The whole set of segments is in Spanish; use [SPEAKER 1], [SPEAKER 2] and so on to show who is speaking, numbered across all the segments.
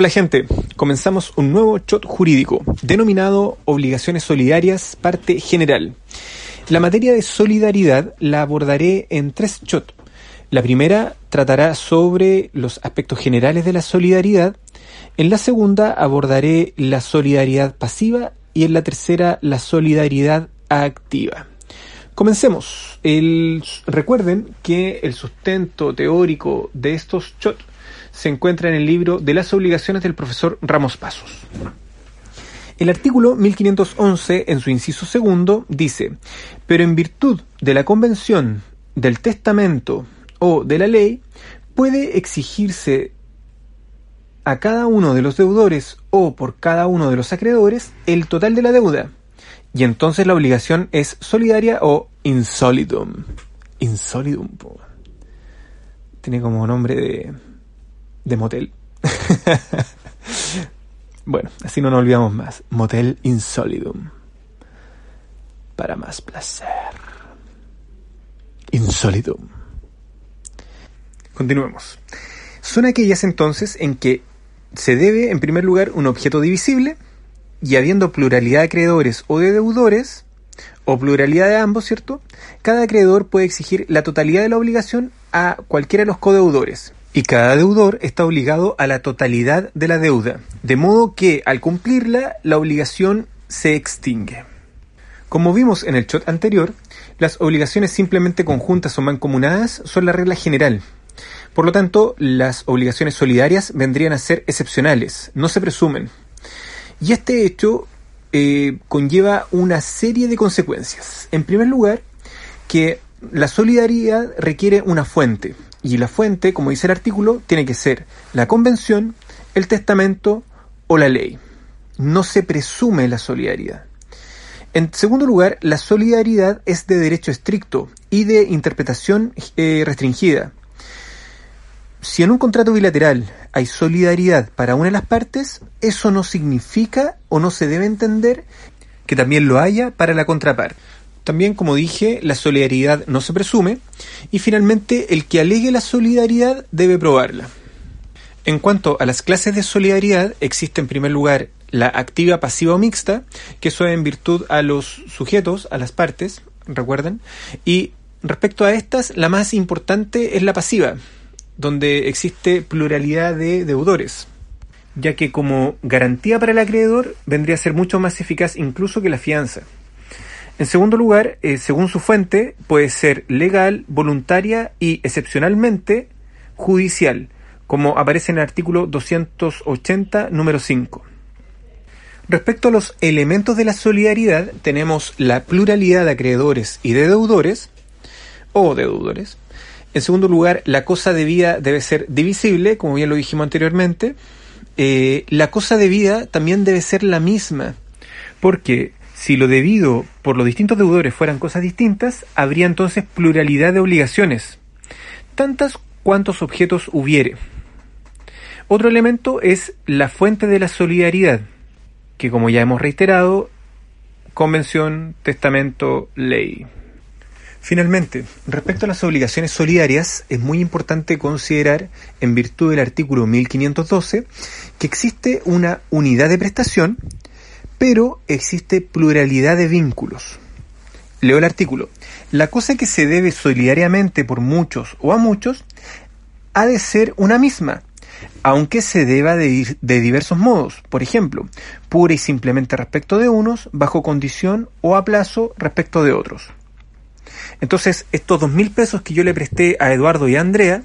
[SPEAKER 1] Hola gente, comenzamos un nuevo shot jurídico denominado Obligaciones Solidarias, parte general. La materia de solidaridad la abordaré en tres shots. La primera tratará sobre los aspectos generales de la solidaridad, en la segunda abordaré la solidaridad pasiva y en la tercera la solidaridad activa. Comencemos. Recuerden que el sustento teórico de estos shots se encuentra en el libro de las obligaciones del profesor Ramos Pasos. El artículo 1511, en su inciso segundo, dice, pero en virtud de la convención, del testamento o de la ley, puede exigirse a cada uno de los deudores o por cada uno de los acreedores el total de la deuda. Y entonces la obligación es solidaria o insolitum. Insolitum. Tiene como nombre de de motel. bueno, así no nos olvidamos más. Motel Insolidum. Para más placer. Insolidum. Continuemos. Son aquellas entonces en que se debe, en primer lugar, un objeto divisible, y habiendo pluralidad de acreedores o de deudores, o pluralidad de ambos, ¿cierto? Cada acreedor puede exigir la totalidad de la obligación a cualquiera de los codeudores, y cada deudor está obligado a la totalidad de la deuda, de modo que al cumplirla la obligación se extingue. Como vimos en el shot anterior, las obligaciones simplemente conjuntas o mancomunadas son la regla general. Por lo tanto, las obligaciones solidarias vendrían a ser excepcionales, no se presumen. Y este hecho eh, conlleva una serie de consecuencias. En primer lugar, que la solidaridad requiere una fuente, y la fuente, como dice el artículo, tiene que ser la convención, el testamento o la ley. No se presume la solidaridad. En segundo lugar, la solidaridad es de derecho estricto y de interpretación eh, restringida. Si en un contrato bilateral hay solidaridad para una de las partes, eso no significa o no se debe entender que también lo haya para la contraparte. También, como dije, la solidaridad no se presume. Y finalmente, el que alegue la solidaridad debe probarla. En cuanto a las clases de solidaridad, existe en primer lugar la activa, pasiva o mixta, que eso en virtud a los sujetos, a las partes, recuerden. Y respecto a estas, la más importante es la pasiva, donde existe pluralidad de deudores, ya que como garantía para el acreedor vendría a ser mucho más eficaz incluso que la fianza. En segundo lugar, eh, según su fuente, puede ser legal, voluntaria y excepcionalmente judicial, como aparece en el artículo 280, número 5. Respecto a los elementos de la solidaridad, tenemos la pluralidad de acreedores y de deudores, o deudores. En segundo lugar, la cosa debida debe ser divisible, como bien lo dijimos anteriormente. Eh, la cosa debida también debe ser la misma, porque si lo debido por los distintos deudores fueran cosas distintas, habría entonces pluralidad de obligaciones, tantas cuantos objetos hubiere. Otro elemento es la fuente de la solidaridad, que como ya hemos reiterado, convención, testamento, ley. Finalmente, respecto a las obligaciones solidarias, es muy importante considerar, en virtud del artículo 1512, que existe una unidad de prestación pero existe pluralidad de vínculos. Leo el artículo. La cosa que se debe solidariamente por muchos o a muchos ha de ser una misma, aunque se deba de, de, diversos modos, por ejemplo, pura y simplemente respecto de unos, bajo condición o a plazo respecto de otros. Entonces, estos dos mil pesos que yo le presté a Eduardo y a Andrea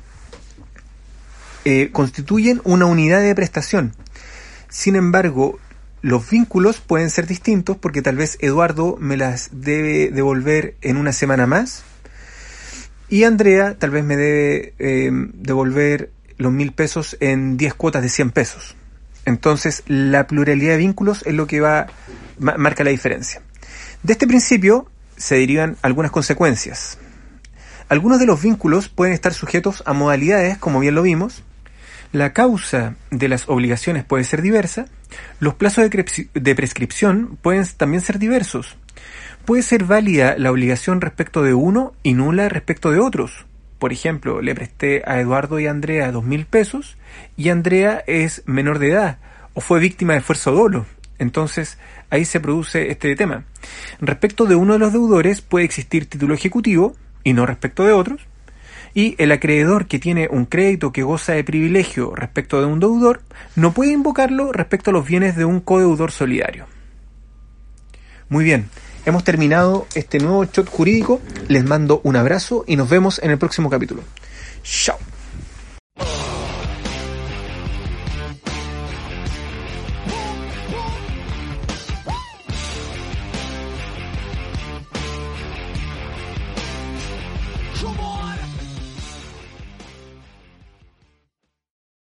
[SPEAKER 1] eh, constituyen una unidad de prestación. Sin embargo, los vínculos pueden ser distintos porque tal vez Eduardo me las debe devolver en una semana más y Andrea tal vez me debe em, devolver los mil pesos en 10 cuotas de 100 pesos. Entonces la pluralidad de vínculos es lo que va marca la diferencia. De este principio se derivan algunas consecuencias. Algunos de los vínculos pueden estar sujetos a modalidades, como bien lo vimos, la causa de las obligaciones puede ser diversa, los plazos de, prescripción pueden también ser diversos. Puede ser válida la obligación respecto de uno y nula respecto de otros. por ejemplo, le presté a Eduardo y Andrea dos mil pesos y Andrea es menor de edad o fue víctima de esfuerzo dolo. Entonces, ahí se produce este tema. Respecto de uno de los deudores puede existir título ejecutivo y no respecto de otros. Y el acreedor que tiene un crédito que goza de privilegio respecto de un deudor no puede invocarlo respecto a los bienes de un codeudor solidario. Muy bien, hemos terminado este nuevo shot jurídico. Les mando un abrazo y nos vemos en el próximo capítulo. Chao.